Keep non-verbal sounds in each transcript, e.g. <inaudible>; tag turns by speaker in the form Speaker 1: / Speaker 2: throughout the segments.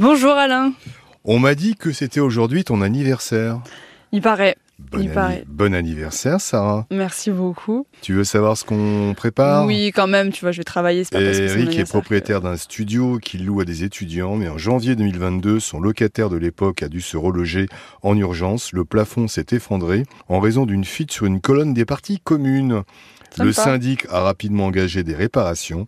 Speaker 1: Bonjour Alain.
Speaker 2: On m'a dit que c'était aujourd'hui ton anniversaire.
Speaker 1: Il paraît.
Speaker 2: Bon,
Speaker 1: Il paraît.
Speaker 2: bon anniversaire, Sarah.
Speaker 1: Merci beaucoup.
Speaker 2: Tu veux savoir ce qu'on prépare?
Speaker 1: Oui, quand même, tu vois, je vais travailler, pas parce que
Speaker 2: Eric est
Speaker 1: anniversaire
Speaker 2: propriétaire d'un studio qu'il loue à des étudiants, mais en janvier 2022, son locataire de l'époque a dû se reloger en urgence. Le plafond s'est effondré en raison d'une fuite sur une colonne des parties communes.
Speaker 1: Sympa.
Speaker 2: Le syndic a rapidement engagé des réparations,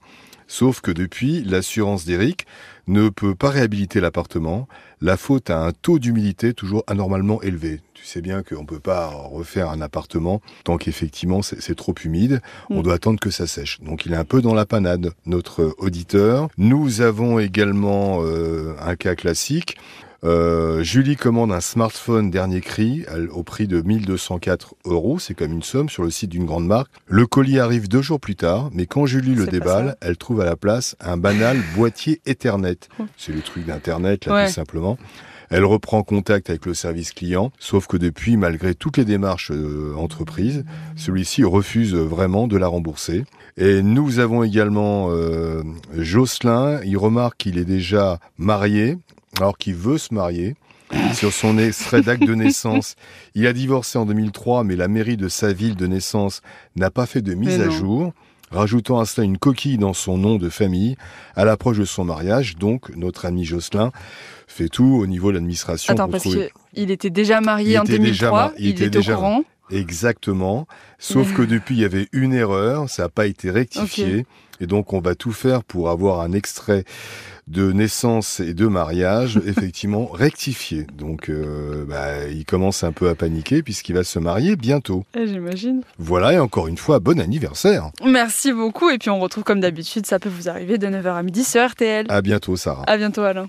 Speaker 2: sauf que depuis, l'assurance d'Eric ne peut pas réhabiliter l'appartement, la faute à un taux d'humidité toujours anormalement élevé. Tu sais bien qu'on ne peut pas refaire un appartement tant qu'effectivement c'est trop humide, on
Speaker 1: Mm.
Speaker 2: doit attendre que ça sèche. Donc il est un peu dans la panade, notre auditeur. Nous avons également euh, un cas classique. Euh, Julie commande un smartphone dernier cri elle- au prix de 1204 euros. C'est comme une somme sur le site d'une grande marque. Le colis arrive deux jours plus tard, mais quand Julie le déballe, elle trouve à la place un banal <laughs> boîtier Ethernet. C'est le truc d'Internet, là,
Speaker 1: Ouais.
Speaker 2: tout simplement. Elle reprend contact avec le service client, sauf que depuis, malgré toutes les démarches euh, entreprises, celui-ci refuse vraiment de la rembourser. Et nous avons également euh, Jocelyn, il remarque qu'il est déjà marié, alors qu'il veut se marier. Sur son extrait d'acte de naissance, il a divorcé en 2003, mais la mairie de sa ville de naissance n'a pas fait de mise à jour, rajoutant à cela une coquille dans son nom de famille à l'approche de son mariage. Donc, notre ami Jocelyn fait tout au niveau de l'administration
Speaker 1: Attends,
Speaker 2: pour
Speaker 1: parce
Speaker 2: trouver.
Speaker 1: qu'il était déjà marié
Speaker 2: Il
Speaker 1: en
Speaker 2: était déjà
Speaker 1: 2003,
Speaker 2: mar- il
Speaker 1: il,
Speaker 2: était déjà-
Speaker 1: au courant.
Speaker 2: Exactement. Sauf que depuis, il y avait une erreur, ça n'a pas été rectifié. Et donc, on va tout faire pour avoir un extrait de naissance et de mariage, <laughs> effectivement, rectifié. Donc, euh, bah, il commence un peu à paniquer puisqu'il va se marier bientôt.
Speaker 1: Eh, J'imagine.
Speaker 2: Voilà, et encore une fois, bon anniversaire.
Speaker 1: Merci beaucoup, et puis on retrouve comme d'habitude, ça peut vous arriver de 9h à midi sur RTL.
Speaker 2: À bientôt, Sarah.
Speaker 1: À bientôt Alain.